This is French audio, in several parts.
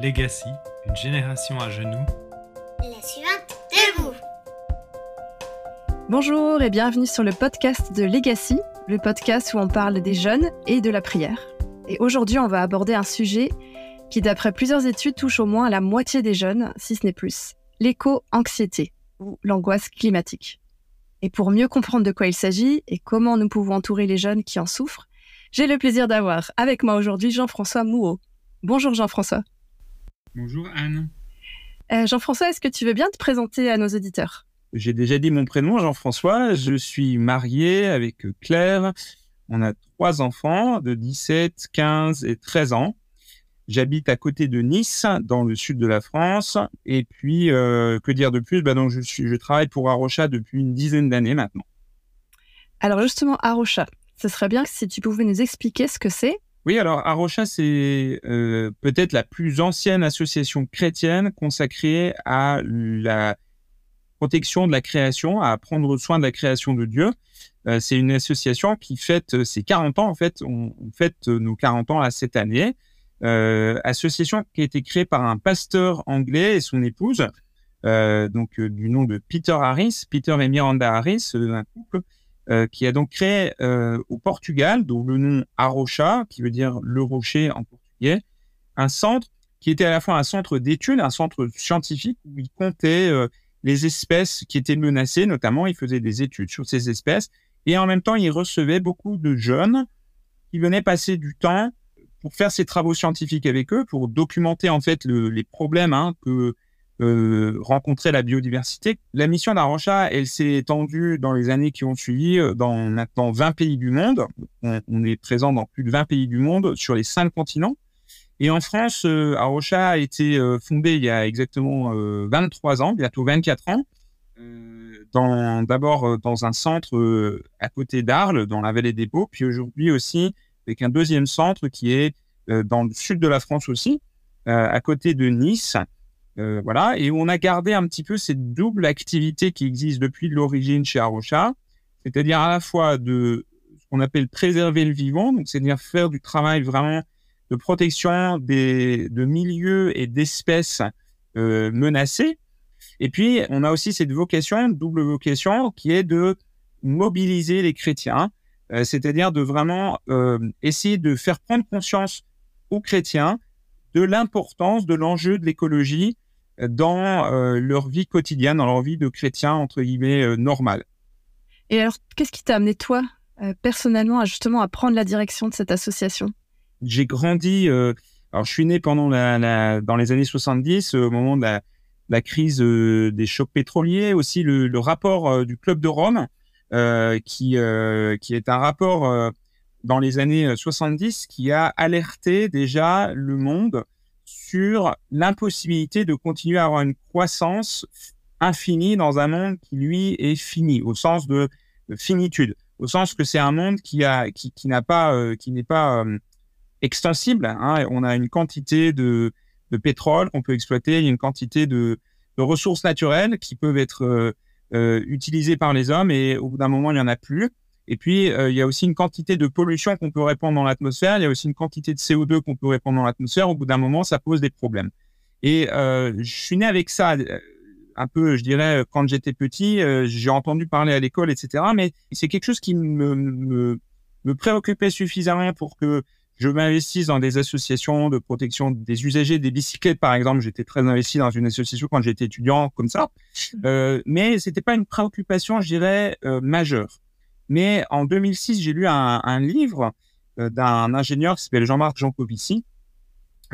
Legacy, une génération à genoux. La suivante, debout. Bonjour et bienvenue sur le podcast de Legacy, le podcast où on parle des jeunes et de la prière. Et aujourd'hui, on va aborder un sujet qui, d'après plusieurs études, touche au moins la moitié des jeunes, si ce n'est plus, l'éco-anxiété ou l'angoisse climatique. Et pour mieux comprendre de quoi il s'agit et comment nous pouvons entourer les jeunes qui en souffrent, j'ai le plaisir d'avoir avec moi aujourd'hui Jean-François Mouot. Bonjour Jean-François. Bonjour Anne. Euh, Jean-François, est-ce que tu veux bien te présenter à nos auditeurs? J'ai déjà dit mon prénom, Jean-François. Je suis marié avec Claire. On a trois enfants de 17, 15 et 13 ans. J'habite à côté de Nice, dans le sud de la France. Et puis, euh, que dire de plus? Bah donc je, suis, je travaille pour Arocha depuis une dizaine d'années maintenant. Alors justement, Arocha, ce serait bien si tu pouvais nous expliquer ce que c'est? Oui, alors Arocha, c'est euh, peut-être la plus ancienne association chrétienne consacrée à la protection de la création, à prendre soin de la création de Dieu. Euh, c'est une association qui fête ses 40 ans, en fait, on, fête nos 40 ans à cette année. Euh, association qui a été créée par un pasteur anglais et son épouse, euh, donc euh, du nom de Peter Harris, Peter et Miranda Harris, euh, un couple qui a donc créé au Portugal, dont le nom Arocha, qui veut dire le rocher en portugais, un centre qui était à la fois un centre d'études, un centre scientifique où il comptait les espèces qui étaient menacées, notamment il faisait des études sur ces espèces, et en même temps il recevait beaucoup de jeunes qui venaient passer du temps pour faire ces travaux scientifiques avec eux, pour documenter en fait le, les problèmes hein, que euh, rencontrait la biodiversité. La mission d'Arocha, elle s'est étendue dans les années qui ont suivi euh, dans maintenant 20 pays du monde. On, est présent dans plus de 20 pays du monde sur les cinq continents. Et en France, euh, Arocha a été fondée il y a exactement 23 ans, bientôt 24 ans. Dans d'abord dans un centre à côté d'Arles, dans la vallée des Beaux, puis aujourd'hui aussi avec un deuxième centre qui est dans le sud de la France aussi, à côté de Nice. Euh, voilà, et on a gardé un petit peu cette double activité qui existe depuis l'origine chez Arocha, c'est-à-dire à la fois de ce qu'on appelle préserver le vivant, donc c'est-à-dire faire du travail vraiment de protection des, de milieux et d'espèces euh, menacées. Et puis, on a aussi cette vocation, double vocation, qui est de mobiliser les chrétiens euh, c'est-à-dire de vraiment essayer de faire prendre conscience aux chrétiens de l'importance de l'enjeu de l'écologie euh, dans leur vie quotidienne, dans leur vie de chrétien, entre guillemets, normale. Et alors, qu'est-ce qui t'a amené, toi, personnellement, à justement à prendre la direction de cette association? J'ai grandi, alors je suis né pendant la, la, dans les années 70, au moment de la, la crise des chocs pétroliers, aussi le, le rapport du Club de Rome, euh, qui, euh, qui est un rapport euh, dans les années 70 qui a alerté déjà le monde sur l'impossibilité de continuer à avoir une croissance infinie dans un monde qui lui est fini au sens de, de finitude au sens que c'est un monde qui qui, pas euh, qui n'est pas euh, extensible hein. on a une quantité de, de pétrole qu'on peut exploiter il y a une quantité de, de ressources naturelles qui peuvent être euh, utilisés par les hommes et au bout d'un moment, il n'y en a plus. Et puis, euh, il y a aussi une quantité de pollution qu'on peut répandre dans l'atmosphère. Il y a aussi une quantité de CO2 qu'on peut répandre dans l'atmosphère. Au bout d'un moment, ça pose des problèmes. Et euh, je suis né avec ça euh, un peu, je dirais, quand j'étais petit. Euh, j'ai entendu parler à l'école, etc. Mais c'est quelque chose qui me, me, me préoccupait suffisamment pour que je m'investisse dans des associations de protection des usagers des bicyclettes, par exemple. J'étais très investi dans une association quand j'étais étudiant, comme ça. Euh, mais c'était pas une préoccupation, je dirais, majeure. Mais en 2006, j'ai lu un, livre euh, d'un ingénieur qui s'appelle Jean-Marc Jancovici,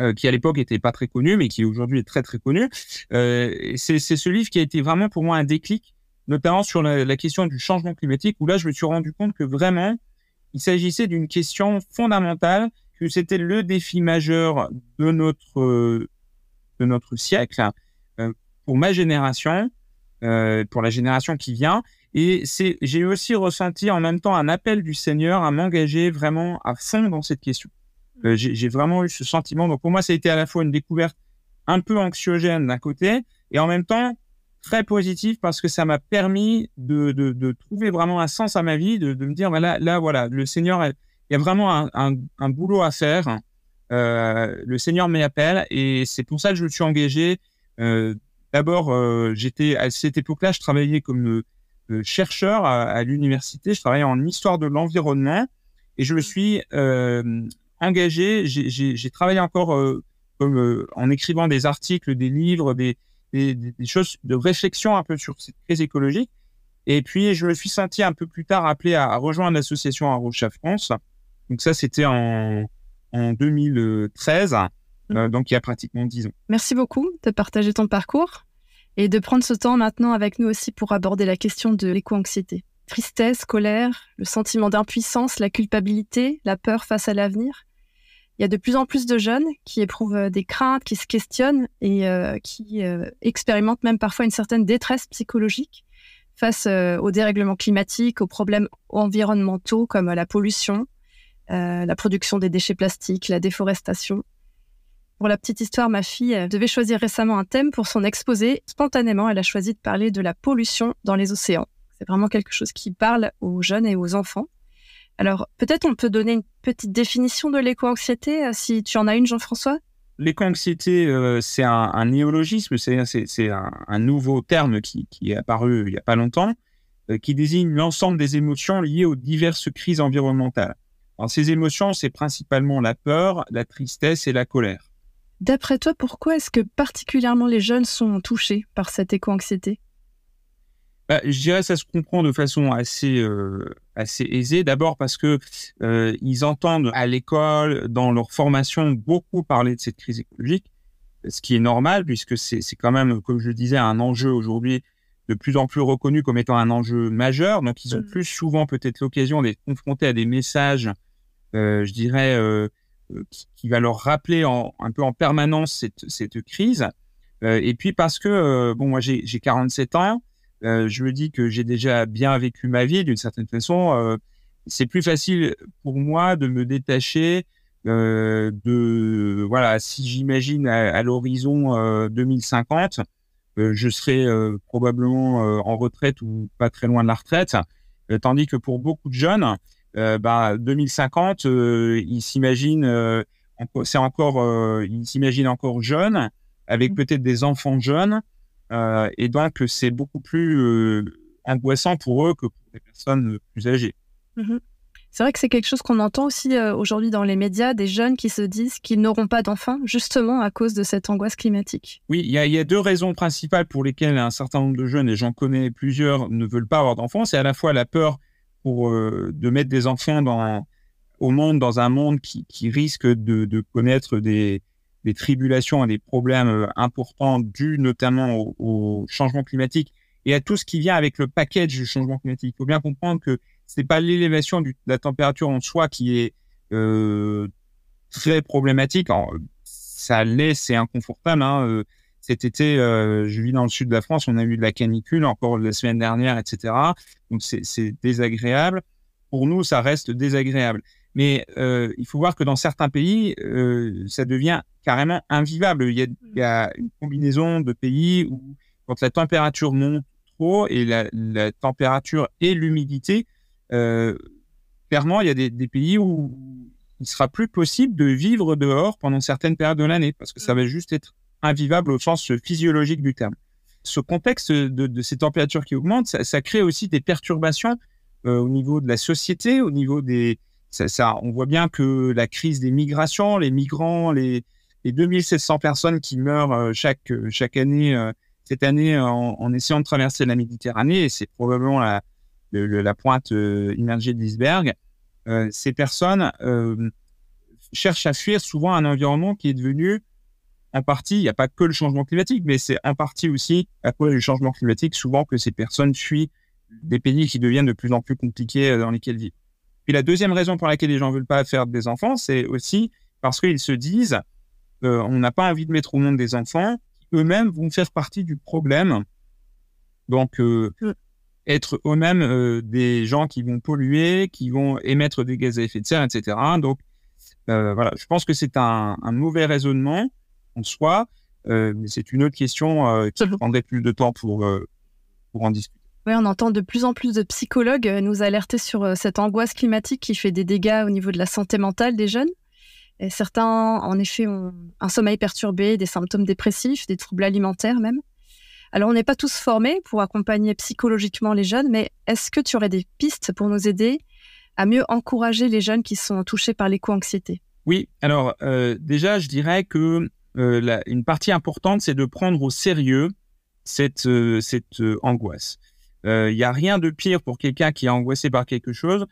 euh, qui à l'époque était pas très connu, mais qui aujourd'hui est très très connu. Euh, c'est ce livre qui a été vraiment pour moi un déclic, notamment sur la, question du changement climatique, où là, je me suis rendu compte que vraiment, il s'agissait d'une question fondamentale, que c'était le défi majeur de notre, de notre siècle, euh, pour ma génération, pour la génération qui vient. Et c'est, j'ai aussi ressenti en même temps un appel du Seigneur à m'engager vraiment à fond dans cette question. Euh, j'ai, vraiment eu ce sentiment. Donc pour moi, ça a été à la fois une découverte un peu anxiogène d'un côté, et en même temps très positif parce que ça m'a permis de, trouver vraiment un sens à ma vie, de, me dire, bah là, là, voilà, le Seigneur, il y a vraiment un, boulot à faire le Seigneur m'appelle et c'est pour ça que je me suis engagé. D'abord, j'étais à cette époque-là, je travaillais comme chercheur à, l'université, je travaillais en histoire de l'environnement et je me suis engagé. J'ai travaillé encore comme en écrivant des articles, des livres, des, des, des, choses de réflexion un peu sur cette crise écologique. Et puis, je me suis senti un peu plus tard appelé à, rejoindre l'association Arrocha France. Donc ça, c'était en, en 2013, mmh. euh, donc il y a pratiquement 10 ans. Merci beaucoup de partager ton parcours et de prendre ce temps maintenant avec nous aussi pour aborder la question de l'éco-anxiété. Tristesse, colère, le sentiment d'impuissance, la culpabilité, la peur face à l'avenir. Il y a de plus en plus de jeunes qui éprouvent euh, des craintes, qui se questionnent et euh, qui expérimentent même parfois une certaine détresse psychologique face euh, au dérèglement climatique, aux problèmes environnementaux comme la pollution, euh, la production des déchets plastiques, la déforestation. Pour la petite histoire, ma fille devait choisir récemment un thème pour son exposé. Spontanément, elle a choisi de parler de la pollution dans les océans. C'est vraiment quelque chose qui parle aux jeunes et aux enfants. Alors, peut-être on peut donner une petite définition de l'éco-anxiété, euh, si tu en as une, Jean-François? L'éco-anxiété, euh, c'est un, néologisme, c'est un, nouveau terme qui, est apparu il n'y a pas longtemps, euh, qui désigne l'ensemble des émotions liées aux diverses crises environnementales. Ces émotions, c'est principalement la peur, la tristesse et la colère. D'après toi, pourquoi est-ce que particulièrement les jeunes sont touchés par cette éco-anxiété? Bah, je dirais que ça se comprend de façon assez euh, assez aisée. D'abord parce que euh, ils entendent à l'école, dans leur formation, beaucoup parler de cette crise écologique, ce qui est normal puisque c'est c'est quand même, comme je le disais, un enjeu aujourd'hui de plus en plus reconnu comme étant un enjeu majeur. Donc ils ont mmh. plus souvent peut-être l'occasion d'être confrontés à des messages, euh, je dirais, qui, qui, va leur rappeler un peu en permanence cette crise. Euh, et puis parce que bon, moi j'ai j'ai 47 ans. Euh, je me dis que j'ai déjà bien vécu ma vie d'une certaine façon. Euh, c'est plus facile pour moi de me détacher euh, de voilà. Si j'imagine à, l'horizon 2050, je serai probablement en retraite ou pas très loin de la retraite, tandis que pour beaucoup de jeunes, bah 2050, ils s'imaginent c'est encore, ils s'imaginent encore jeunes, avec mmh. peut-être des enfants jeunes, euh, et donc, c'est beaucoup plus euh, angoissant pour eux que pour les personnes plus âgées. Mmh c'est vrai que c'est quelque chose qu'on entend aussi euh, aujourd'hui dans les médias, des jeunes qui se disent qu'ils n'auront pas d'enfants, justement à cause de cette angoisse climatique. Oui, il y, y, a deux raisons principales pour lesquelles un certain nombre de jeunes, et j'en connais plusieurs, ne veulent pas avoir d'enfants. C'est à la fois la peur pour, de mettre des enfants dans, au monde, dans un monde qui, risque de, connaître des, tribulations et des problèmes euh, importants dus notamment au, changement climatique et à tout ce qui vient avec le package du changement climatique. Il faut bien comprendre que c'est pas l'élévation de la température en soi qui est euh, très problématique. Ça l'est, c'est inconfortable. Hein. Euh, cet été, euh, je vis dans le sud de la France, on a eu de la canicule encore la semaine dernière, etc. Donc c'est désagréable. Pour nous, ça reste désagréable. Mais euh, il faut voir que dans certains pays, euh, ça devient carrément invivable. Il y, a, il y, a, une combinaison de pays où, quand la température monte trop et la, la température et l'humidité, clairement, il y a des, des, pays où il sera plus possible de vivre dehors pendant certaines périodes de l'année parce que ça va juste être invivable au sens physiologique du terme. Ce contexte de, ces températures qui augmentent, ça, crée aussi des perturbations euh, au niveau de la société, au niveau des, on voit bien que la crise des migrations, les migrants, les, les 2700 personnes qui meurent euh, chaque, euh, chaque année, cette année, en, essayant de traverser la Méditerranée, et c'est probablement la, la pointe immergée de l'iceberg, ces personnes cherchent à fuir souvent un environnement qui est devenu en partie, il n'y a pas que le changement climatique, mais c'est en partie aussi à cause du changement climatique, souvent que ces personnes fuient des pays qui deviennent de plus en plus compliqués dans lesquels vivent. Puis la deuxième raison pour laquelle les gens veulent pas faire des enfants, c'est aussi parce qu'ils se disent euh, on n'a pas envie de mettre au monde des enfants qui eux-mêmes vont faire partie du problème. Donc euh, mm. être eux-mêmes euh, des gens qui vont polluer, qui vont émettre des gaz à effet de serre, etc. Donc euh, voilà, je pense que c'est un, un, mauvais raisonnement en soi, euh, mais c'est une autre question qui prendrait plus de temps pour pour en discuter. Oui, on entend de plus en plus de psychologues euh, nous alerter sur euh, cette angoisse climatique qui fait des dégâts au niveau de la santé mentale des jeunes. Et certains, en effet, ont un sommeil perturbé, des symptômes dépressifs, des troubles alimentaires même. Alors, on n'est pas tous formés pour accompagner psychologiquement les jeunes, mais est-ce que tu aurais des pistes pour nous aider à mieux encourager les jeunes qui sont touchés par l'éco-anxiété? Oui, alors euh, déjà, je dirais que euh, une partie importante, c'est de prendre au sérieux cette, euh, cette angoisse. Il n'y a rien de pire pour quelqu'un qui est angoissé par quelque chose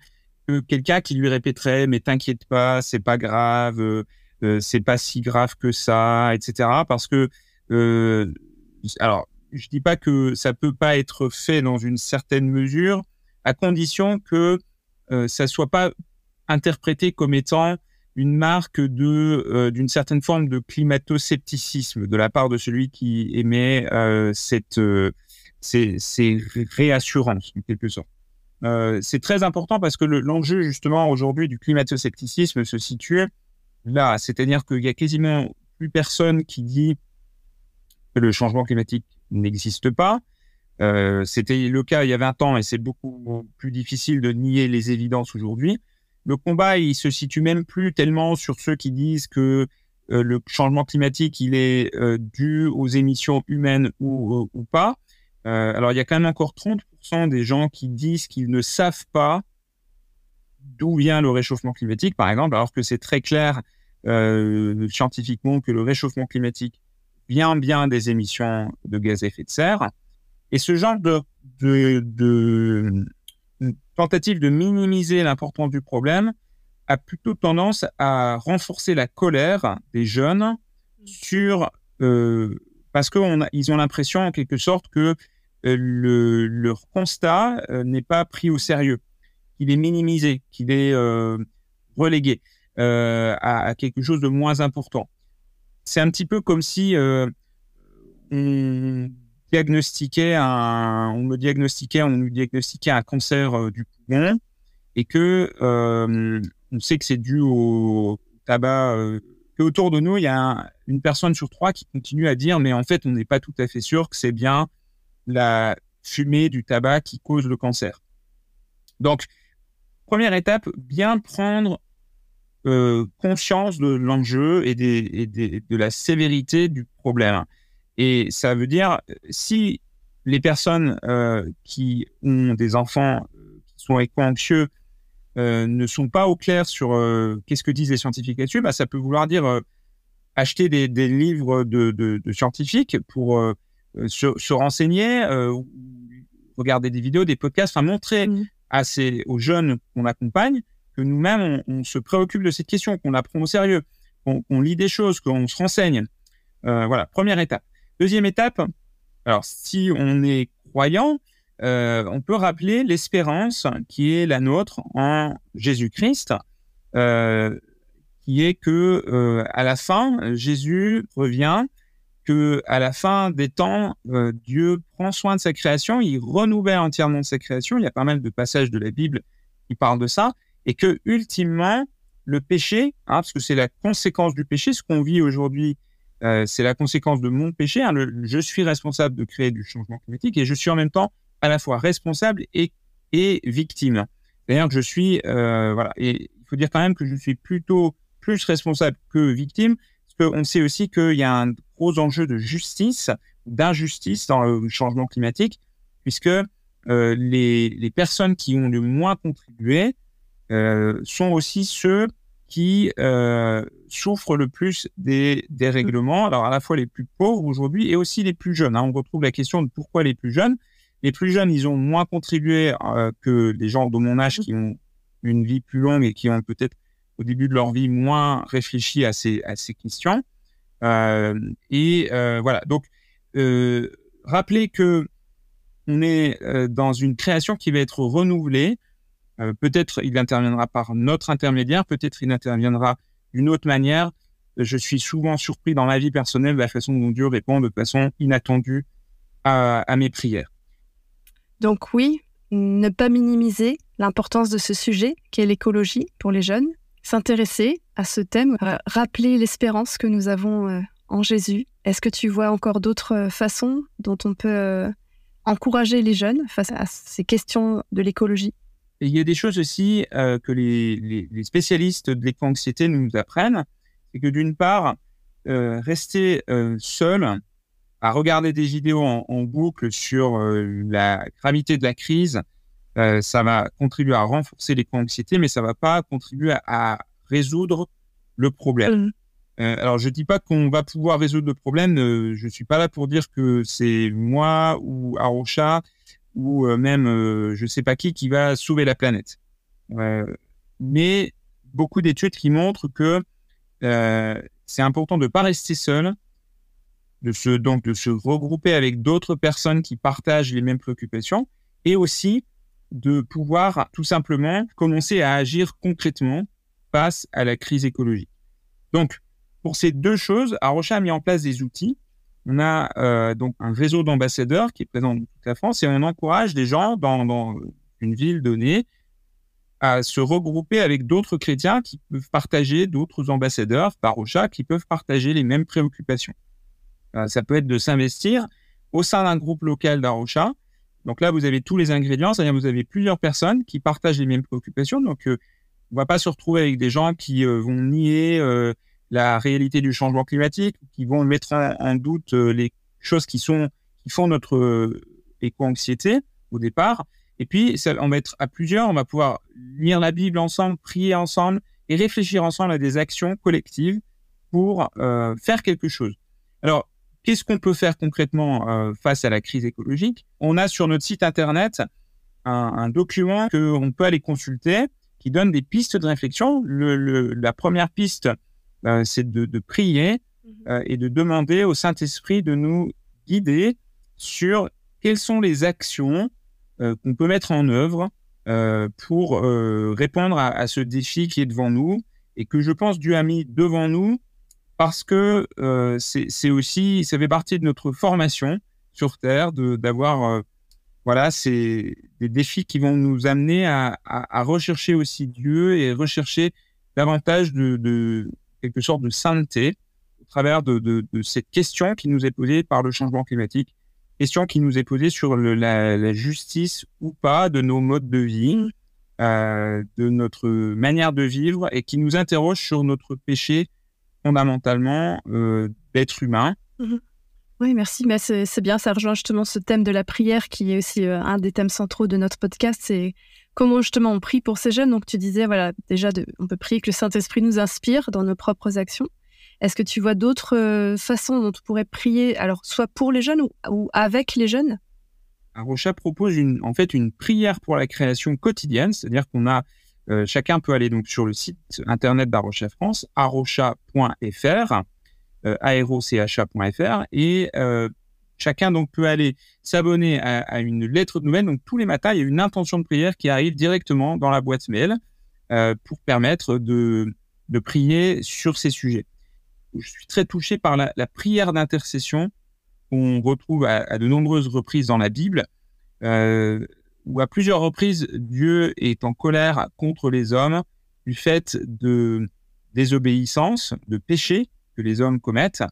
que quelqu'un qui lui répéterait mais t'inquiète pas, c'est pas grave, c'est pas si grave que ça, etc. Parce que alors je dis pas que ça peut pas être fait dans une certaine mesure, à condition que euh, ça soit pas interprété comme étant une marque de euh, d'une certaine forme de climato-scepticisme de la part de celui qui émet euh, cette euh, ces, ces, réassurances en quelque sorte. Euh, c'est très important parce que l'enjeu justement aujourd'hui du climato-scepticisme se situe là, c'est-à-dire qu'il y a quasiment plus personne qui dit que le changement climatique n'existe pas. Euh, C'était le cas il y a 20 ans et c'est beaucoup plus difficile de nier les évidences aujourd'hui. Le combat, il se situe même plus tellement sur ceux qui disent que euh, le changement climatique, il est euh, dû aux émissions humaines ou, euh, pas. alors, il y a quand même encore 30% des gens qui disent qu'ils ne savent pas d'où vient le réchauffement climatique, par exemple, alors que c'est très clair scientifiquement que le réchauffement climatique bien, bien des émissions de gaz à effet de serre. Et ce genre de tentative de minimiser l'importance du problème a plutôt tendance à renforcer la colère des jeunes sur euh, parce qu'ils ont l'impression en quelque sorte que euh, le, leur constat euh, n'est pas pris au sérieux, qu'il est minimisé, qu'il est relégué à, à, quelque chose de moins important. C'est un petit peu comme si on un, on nous diagnostiquait un cancer euh, du poumon et que euh, on sait que c'est dû au tabac. Euh, que autour de nous, il y a un, une personne sur trois qui continue à dire, mais en fait, on n'est pas tout à fait sûr que c'est bien la fumée du tabac qui cause le cancer. Donc, première étape, bien prendre conscience de l'enjeu et, de la sévérité du problème. Et ça veut dire, si les personnes euh, qui ont des enfants euh, qui sont éco-anxieux euh, ne sont pas au clair sur euh, qu'est-ce que disent les scientifiques là-dessus, bah, ça peut vouloir dire acheter des, des, livres de, de, de scientifiques pour se, se, renseigner, regarder des vidéos, des podcasts, enfin montrer mmh. à ces, aux jeunes qu'on accompagne que nous-mêmes, on, on, se préoccupe de cette question, qu'on la prend au sérieux, qu'on qu lit des choses, qu'on se renseigne. Voilà, première étape. Deuxième étape, alors si on est croyant, euh, on peut rappeler l'espérance qui est la nôtre en Jésus-Christ, euh, qui est que euh, à la fin, Jésus revient, que à la fin des temps, Dieu prend soin de sa création, il renouvelle entièrement sa création. Il y a pas mal de passages de la Bible qui parlent de ça et que ultimement le péché, hein, parce que c'est la conséquence du péché, ce qu'on vit aujourd'hui, euh, c'est la conséquence de mon péché. Hein, je suis responsable de créer du changement climatique et je suis en même temps à la fois responsable et, victime. C'est-à-dire je suis, euh, il faut dire quand même que je suis plutôt plus responsable que victime, parce qu'on sait aussi qu'il y a un gros enjeu de justice, d'injustice dans le changement climatique, puisque euh, les, personnes qui ont le moins contribué, sont aussi ceux qui euh, souffrent le plus des, des règlements. Alors à la fois les plus pauvres aujourd'hui et aussi les plus jeunes. Hein. On retrouve la question de pourquoi les plus jeunes. Les plus jeunes, ils ont moins contribué euh, que les gens de mon âge qui ont une vie plus longue et qui ont peut-être au début de leur vie moins réfléchi à ces, à ces questions. Euh, et voilà. Donc, rappelez que on est dans une création qui va être renouvelée. Euh, peut-être il interviendra par notre intermédiaire, peut-être il interviendra d'une autre manière. Je suis souvent surpris dans ma vie personnelle de la façon dont Dieu répond de façon inattendue à, à mes prières. Donc oui, ne pas minimiser l'importance de ce sujet qu'est l'écologie pour les jeunes, s'intéresser à ce thème, rappeler l'espérance que nous avons euh, en Jésus. Est-ce que tu vois encore d'autres euh, façons dont on peut encourager les jeunes face à ces questions de l'écologie? Il y a des choses aussi que les, les, spécialistes de l'éco-anxiété nous apprennent. C'est que d'une part, rester seul à regarder des vidéos en, boucle sur la gravité de la crise, ça va contribuer à renforcer l'éco-anxiété, mais ça va pas contribuer à, résoudre le problème. Mmh. Euh, alors, je dis pas qu'on va pouvoir résoudre le problème. Euh, je suis pas là pour dire que c'est moi ou Arocha ou euh, même je sais pas qui qui va sauver la planète. mais beaucoup d'études qui montrent que c'est important de pas rester seul, de se donc de se regrouper avec d'autres personnes qui partagent les mêmes préoccupations et aussi de pouvoir tout simplement commencer à agir concrètement face à la crise écologique. Donc, pour ces deux choses, Arocha a mis en place des outils. On a euh, donc un réseau d'ambassadeurs qui est présent dans toute la France et on encourage des gens dans, une ville donnée à se regrouper avec d'autres chrétiens qui peuvent partager, d'autres ambassadeurs par Rocha qui peuvent partager les mêmes préoccupations. Euh, ça peut être de s'investir au sein d'un groupe local d'Arocha. Donc là, vous avez tous les ingrédients, c'est-à-dire vous avez plusieurs personnes qui partagent les mêmes préoccupations. Donc, euh, on va pas se retrouver avec des gens qui vont nier la réalité du changement climatique, qui vont mettre en, doute euh, les choses qui sont qui font notre euh, éco-anxiété au départ. Et puis, ça, on va être à plusieurs, on va pouvoir lire la Bible ensemble, prier ensemble et réfléchir ensemble à des actions collectives pour euh, faire quelque chose. Alors, qu'est-ce qu'on peut faire concrètement face à la crise écologique? On a sur notre site internet un, un document qu'on peut aller consulter qui donne des pistes de réflexion. Le, la première piste, c'est de, prier mmh euh, et de demander au Saint-Esprit de nous guider sur quelles sont les actions euh, qu'on peut mettre en œuvre pour répondre à, ce défi qui est devant nous et que je pense Dieu a mis devant nous parce que c'est aussi, ça fait partie de notre formation sur Terre, d'avoir, voilà, c'est des défis qui vont nous amener à, à, rechercher aussi Dieu et rechercher davantage de, de, quelque sorte de sainteté au travers de, cette question qui nous est posée par le changement climatique, question qui nous est posée sur la, justice ou pas de nos modes de vie, euh, de notre manière de vivre et qui nous interroge sur notre péché fondamentalement euh, d'être humain. Mmh oui, merci. Mais c'est bien, ça rejoint justement ce thème de la prière qui est aussi euh, un des thèmes centraux de notre podcast. Comment justement on prie pour ces jeunes. Donc tu disais, voilà, déjà, on peut prier que le Saint-Esprit nous inspire dans nos propres actions. Est-ce que tu vois d'autres euh, façons dont on pourrait prier, alors soit pour les jeunes ou, avec les jeunes? Arocha propose en fait une prière pour la création quotidienne, c'est-à-dire qu'on a euh, chacun peut aller donc sur le site internet d'Arocha France, arocha.fr, euh, et Chacun donc peut aller s'abonner à, une lettre de nouvelles. Donc tous les matins, il y a une intention de prière qui arrive directement dans la boîte mail euh, pour permettre de, prier sur ces sujets. Je suis très touché par la, prière d'intercession qu'on retrouve à, de nombreuses reprises dans la Bible, euh, où à plusieurs reprises Dieu est en colère contre les hommes du fait de désobéissance, de péché que les hommes commettent.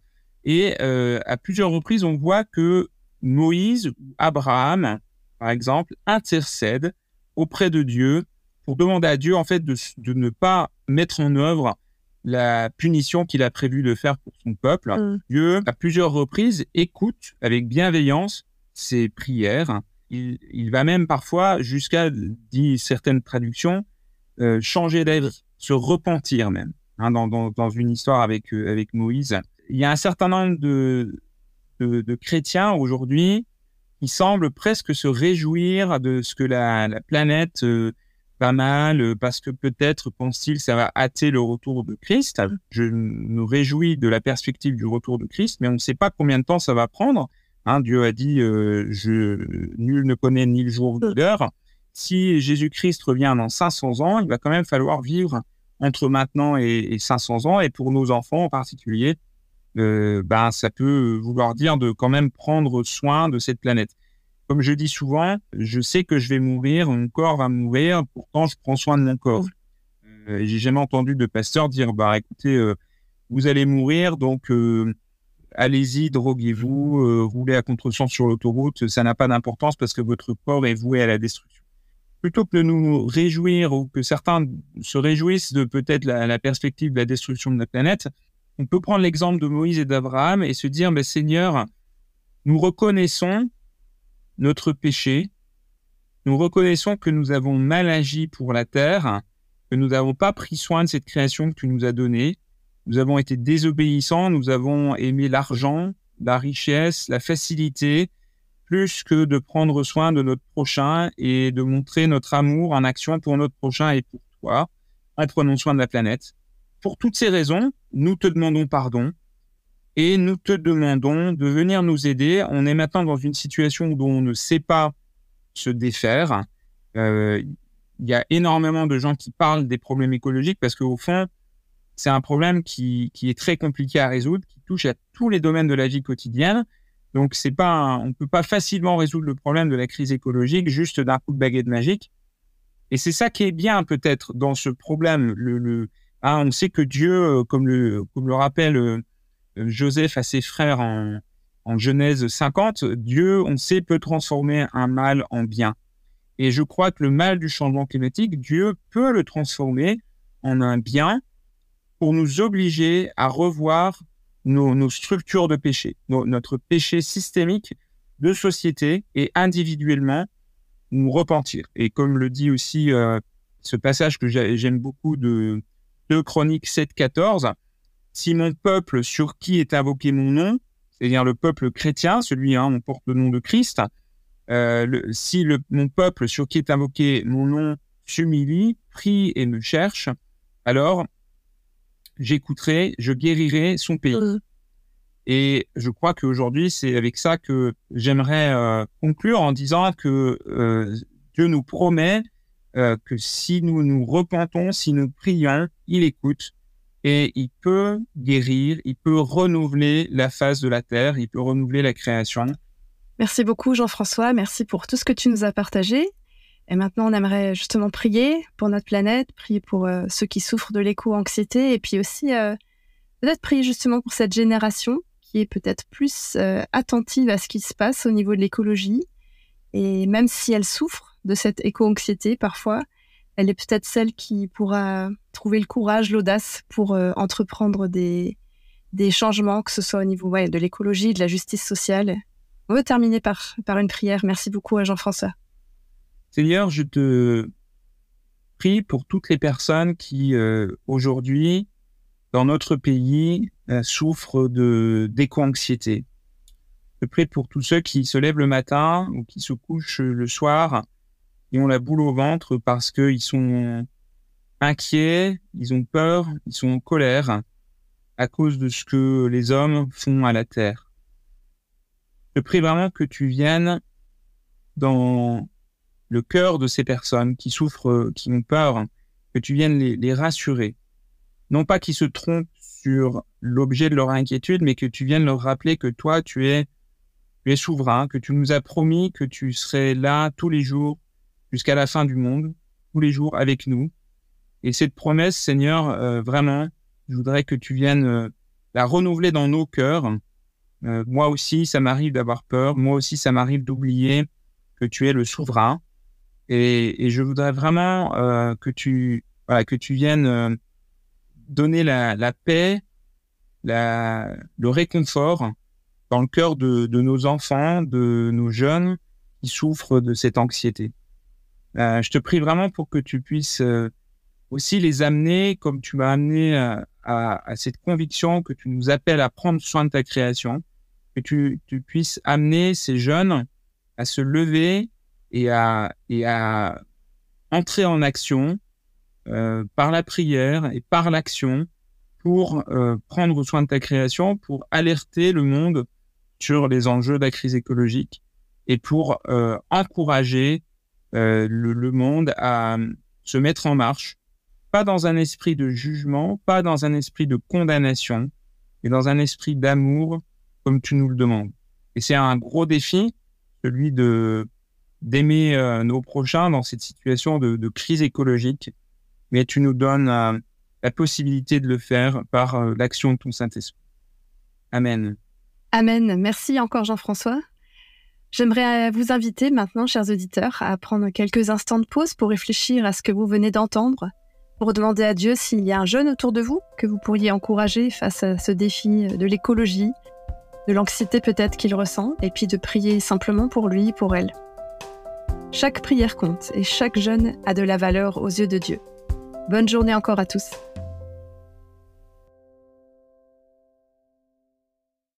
Et euh, à plusieurs reprises, on voit que Moïse ou Abraham, par exemple, intercèdent auprès de Dieu pour demander à Dieu en fait de, de ne pas mettre en œuvre la punition qu'il a prévu de faire pour son peuple. Mm. Dieu, à plusieurs reprises, écoute avec bienveillance ses prières. Il, il va même parfois, jusqu'à, dit certaines traductions, euh, changer d'avis, se repentir même. Hein, dans, dans, dans, une histoire avec, euh, avec Moïse, il y a un certain nombre de, chrétiens aujourd'hui qui semblent presque se réjouir de ce que la, planète euh, va mal, euh, parce que peut-être, pense-t-il, ça va hâter le retour de Christ. Je me réjouis de la perspective du retour de Christ, mais on ne sait pas combien de temps ça va prendre. Hein, Dieu a dit, euh, nul ne connaît ni le jour ni l'heure. Si Jésus-Christ revient dans 500 ans, il va quand même falloir vivre entre maintenant et, et 500 ans, et pour nos enfants en particulier, euh, ben, ça peut vouloir dire de quand même prendre soin de cette planète. Comme je dis souvent, je sais que je vais mourir, mon corps va mourir, pourtant je prends soin de mon corps. Euh, J'ai jamais entendu de pasteur dire, bah écoutez, euh, vous allez mourir, donc euh, allez-y, droguez-vous, roulez à contre-sens sur l'autoroute, ça n'a pas d'importance parce que votre corps est voué à la destruction. plutôt que de nous réjouir ou que certains se réjouissent de peut-être la, perspective de la destruction de la planète, on peut prendre l'exemple de Moïse et d'Abraham et se dire, mais Seigneur, nous reconnaissons notre péché, nous reconnaissons que nous avons mal agi pour la terre, que nous n'avons pas pris soin de cette création que tu nous as donnée, nous avons été désobéissants, nous avons aimé l'argent, la richesse, la facilité, plus que de prendre soin de notre prochain et de montrer notre amour en action pour notre prochain et pour toi, en prenant soin de la planète. Pour toutes ces raisons, nous te demandons pardon et nous te demandons de venir nous aider. On est maintenant dans une situation où on ne sait pas se défaire. Euh, il y a énormément de gens qui parlent des problèmes écologiques parce qu'au fond, c'est un problème qui, qui, est très compliqué à résoudre, qui touche à tous les domaines de la vie quotidienne. Donc, c'est pas, on peut pas facilement résoudre le problème de la crise écologique juste d'un coup de baguette magique. Et c'est ça qui est bien peut-être dans ce problème. Le hein, on sait que Dieu, euh, comme le, rappelle euh, Joseph à ses frères en, en Genèse 50, Dieu, on sait, peut transformer un mal en bien. Et je crois que le mal du changement climatique, Dieu peut le transformer en un bien pour nous obliger à revoir nos, structures de péché, notre péché systémique de société et individuellement nous repentir. Et comme le dit aussi euh, ce passage que j'aime beaucoup de, de Chronique 7.14, si mon peuple sur qui est invoqué mon nom, c'est-à-dire le peuple chrétien, celui hein, on porte le nom de Christ, euh, le, si le, mon peuple sur qui est invoqué mon nom s'humilie, prie et me cherche, alors j'écouterai, je guérirai son pays. Mmh. Et je crois qu'aujourd'hui, c'est avec ça que j'aimerais euh, conclure en disant que euh, Dieu nous promet euh, que si nous nous repentons, si nous prions, il écoute et il peut guérir, il peut renouveler la face de la terre, il peut renouveler la création. Merci beaucoup Jean-François, merci pour tout ce que tu nous as partagé. Et maintenant, on aimerait justement prier pour notre planète, prier pour euh, ceux qui souffrent de l'éco-anxiété, et puis aussi euh, peut-être prier justement pour cette génération qui est peut-être plus attentive à ce qui se passe au niveau de l'écologie. Et même si elle souffre de cette éco-anxiété parfois, elle est peut-être celle qui pourra trouver le courage, l'audace pour entreprendre des, changements, que ce soit au niveau de l'écologie, de la justice sociale. On veut terminer par, une prière. Merci beaucoup à Jean-François. Seigneur, je te prie pour toutes les personnes qui euh, aujourd'hui, dans notre pays, euh, souffrent d'éco-anxiété. Je prie pour tous ceux qui se lèvent le matin ou qui se couchent le soir et ont la boule au ventre parce qu'ils sont inquiets, ils ont peur, ils sont en colère à cause de ce que les hommes font à la terre. Je prie vraiment que tu viennes dans le cœur de ces personnes qui souffrent, qui ont peur, que tu viennes les, rassurer. Non pas qu'ils se trompent sur l'objet de leur inquiétude, mais que tu viennes leur rappeler que toi, tu es souverain, que tu nous as promis que tu serais là tous les jours jusqu'à la fin du monde, tous les jours avec nous. Et cette promesse, Seigneur, euh, vraiment, je voudrais que tu viennes euh, la renouveler dans nos cœurs. moi aussi, ça m'arrive d'avoir peur. Moi aussi, ça m'arrive d'oublier que tu es le souverain, et, je voudrais vraiment euh, que tu voilà, que tu viennes euh, donner la, paix, la, le réconfort dans le cœur de, nos enfants, de nos jeunes qui souffrent de cette anxiété. Euh, je te prie vraiment pour que tu puisses euh, aussi les amener, comme tu m'as amené à, à, à, cette conviction que tu nous appelles à prendre soin de ta création, que tu, tu puisses amener ces jeunes à se lever et à, et à entrer en action euh, par la prière et par l'action pour euh, prendre soin de ta création, pour alerter le monde sur les enjeux de la crise écologique et pour euh, encourager euh, le, le, monde à se mettre en marche, pas dans un esprit de jugement, pas dans un esprit de condamnation, mais dans un esprit d'amour comme tu nous le demandes. Et c'est un gros défi, celui de d'aimer euh, nos prochains dans cette situation de, crise écologique, mais tu nous donnes euh, la possibilité de le faire par euh, l'action de ton Saint-Esprit. Amen. Amen. Merci encore Jean-François. J'aimerais vous inviter maintenant, chers auditeurs, à prendre quelques instants de pause pour réfléchir à ce que vous venez d'entendre, pour demander à Dieu s'il y a un jeune autour de vous que vous pourriez encourager face à ce défi de l'écologie, de l'anxiété peut-être qu'il ressent, et puis de prier simplement pour lui, pour elle. Chaque prière compte et chaque jeune a de la valeur aux yeux de Dieu. Bonne journée encore à tous.